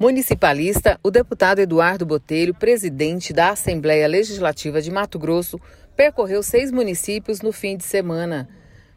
Municipalista, o deputado Eduardo Botelho, presidente da Assembleia Legislativa de Mato Grosso, percorreu seis municípios no fim de semana.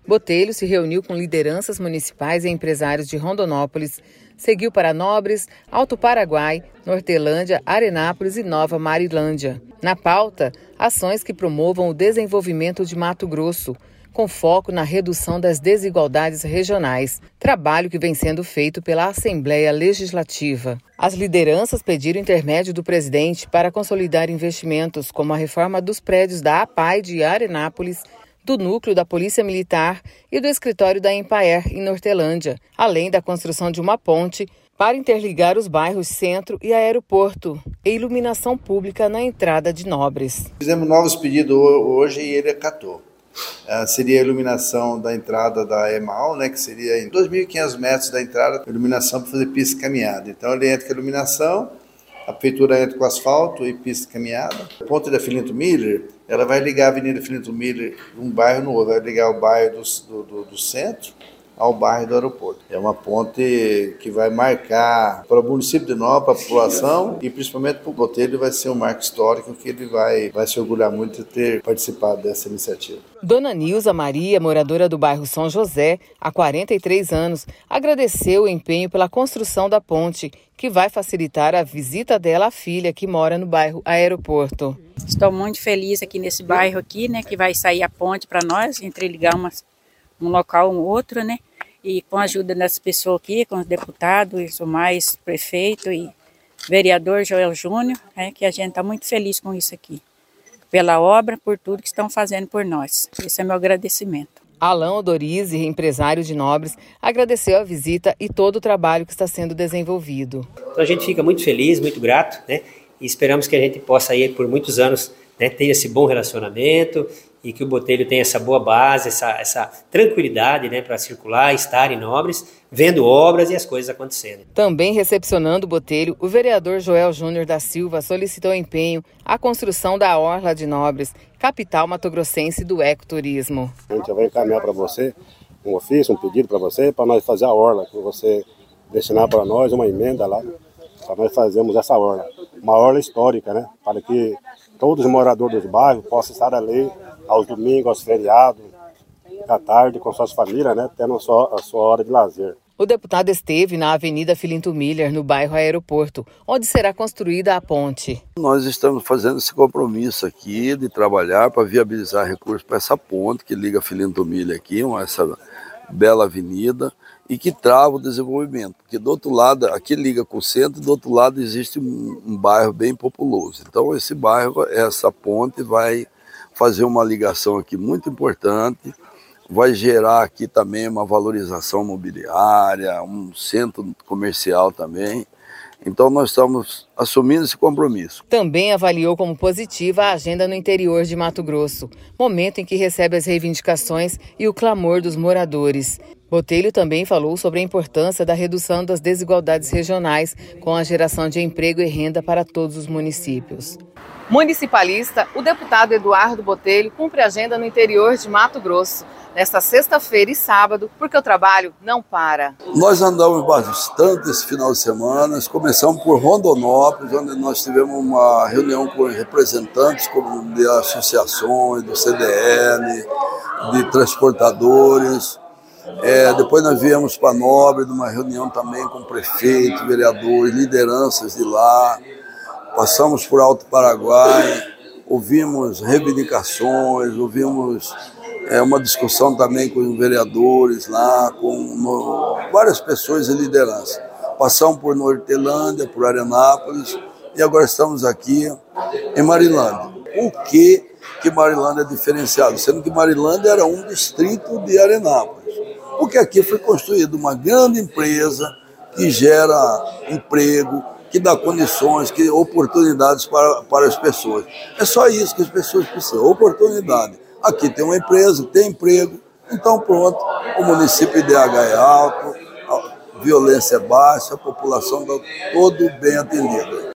Botelho se reuniu com lideranças municipais e empresários de Rondonópolis, seguiu para Nobres, Alto Paraguai, Nortelândia, Arenápolis e Nova Marilândia. Na pauta, ações que promovam o desenvolvimento de Mato Grosso com foco na redução das desigualdades regionais, trabalho que vem sendo feito pela Assembleia Legislativa. As lideranças pediram intermédio do presidente para consolidar investimentos como a reforma dos prédios da APAI de Arenápolis do núcleo da Polícia Militar e do escritório da Empaer, em Nortelândia, além da construção de uma ponte para interligar os bairros Centro e Aeroporto e iluminação pública na entrada de Nobres. Fizemos novos pedidos hoje e ele acatou. Uh, seria a iluminação da entrada da EMAL, né, que seria em 2.500 metros da entrada, iluminação para fazer pista caminhada. Então ele entra com a iluminação, a prefeitura entra com asfalto e pista caminhada. A ponte da Filinto Miller, ela vai ligar a Avenida Filinto Miller um bairro no outro, vai ligar o bairro do, do, do centro ao bairro do aeroporto. É uma ponte que vai marcar para o município de Nova, para a população e principalmente para o Botelho vai ser um marco histórico que ele vai, vai se orgulhar muito de ter participado dessa iniciativa. Dona Nilza Maria, moradora do bairro São José, há 43 anos, agradeceu o empenho pela construção da ponte, que vai facilitar a visita dela à filha que mora no bairro Aeroporto. Estou muito feliz aqui nesse bairro aqui, né, que vai sair a ponte para nós, entreligar umas um local um outro, né? E com a ajuda das pessoas aqui, com os deputados, o mais prefeito e vereador Joel Júnior, é que a gente está muito feliz com isso aqui. Pela obra, por tudo que estão fazendo por nós. Esse é meu agradecimento. Alain Odorizzi, empresário de Nobres, agradeceu a visita e todo o trabalho que está sendo desenvolvido. Então a gente fica muito feliz, muito grato, né? E esperamos que a gente possa ir por muitos anos né, ter esse bom relacionamento e que o Botelho tenha essa boa base, essa, essa tranquilidade né, para circular, estar em Nobres, vendo obras e as coisas acontecendo. Também recepcionando o Botelho, o vereador Joel Júnior da Silva solicitou empenho à construção da Orla de Nobres, capital matogrossense do ecoturismo. A gente vai encaminhar para você um ofício, um pedido para você, para nós fazer a Orla, que você destinar para nós uma emenda lá, para nós fazermos essa Orla. Uma Orla histórica, né? Para que todos os moradores dos bairros possam estar ali aos domingos, aos feriados, à tarde com suas famílias, né, tendo a sua, a sua hora de lazer. O deputado esteve na Avenida Filinto Miller, no bairro Aeroporto, onde será construída a ponte. Nós estamos fazendo esse compromisso aqui de trabalhar para viabilizar recursos para essa ponte que liga Filinto Miller aqui, essa bela avenida, e que trava o desenvolvimento. Porque do outro lado, aqui liga com o centro, do outro lado existe um, um bairro bem populoso. Então esse bairro, essa ponte vai fazer uma ligação aqui muito importante, vai gerar aqui também uma valorização mobiliária, um centro comercial também. Então, nós estamos assumindo esse compromisso. Também avaliou como positiva a agenda no interior de Mato Grosso, momento em que recebe as reivindicações e o clamor dos moradores. Botelho também falou sobre a importância da redução das desigualdades regionais com a geração de emprego e renda para todos os municípios. Municipalista, o deputado Eduardo Botelho cumpre agenda no interior de Mato Grosso, nesta sexta-feira e sábado, porque o trabalho não para. Nós andamos bastante esse final de semana, começamos por Rondonópolis, onde nós tivemos uma reunião com representantes de associações, do CDL, de transportadores. É, depois nós viemos para Nobre, numa reunião também com prefeito, vereadores, lideranças de lá passamos por Alto Paraguai, ouvimos reivindicações, ouvimos é, uma discussão também com os vereadores lá, com no, várias pessoas de liderança. Passamos por Nortelândia, por Arenápolis e agora estamos aqui em Marilândia. O que que Marilândia é diferenciado? Sendo que Marilândia era um distrito de Arenápolis. Porque aqui foi construída uma grande empresa que gera emprego, que dá condições, que oportunidades para, para as pessoas. É só isso que as pessoas precisam, oportunidade. Aqui tem uma empresa, tem emprego, então pronto, o município IDH é alto, a violência é baixa, a população está todo bem atendida.